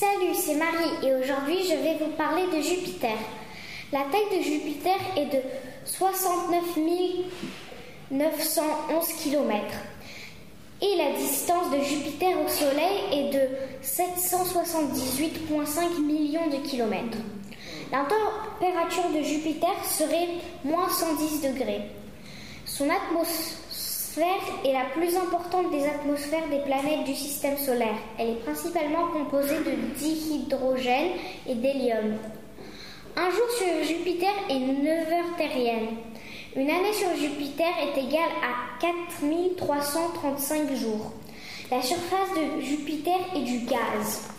Salut, c'est Marie et aujourd'hui je vais vous parler de Jupiter. La taille de Jupiter est de 69 911 km et la distance de Jupiter au Soleil est de 778,5 millions de kilomètres. La température de Jupiter serait moins 110 degrés. Son atmosphère est la plus importante des atmosphères des planètes du système solaire. Elle est principalement composée de dihydrogène et d'hélium. Un jour sur Jupiter est une heure terrienne. Une année sur Jupiter est égale à 4335 jours. La surface de Jupiter est du gaz.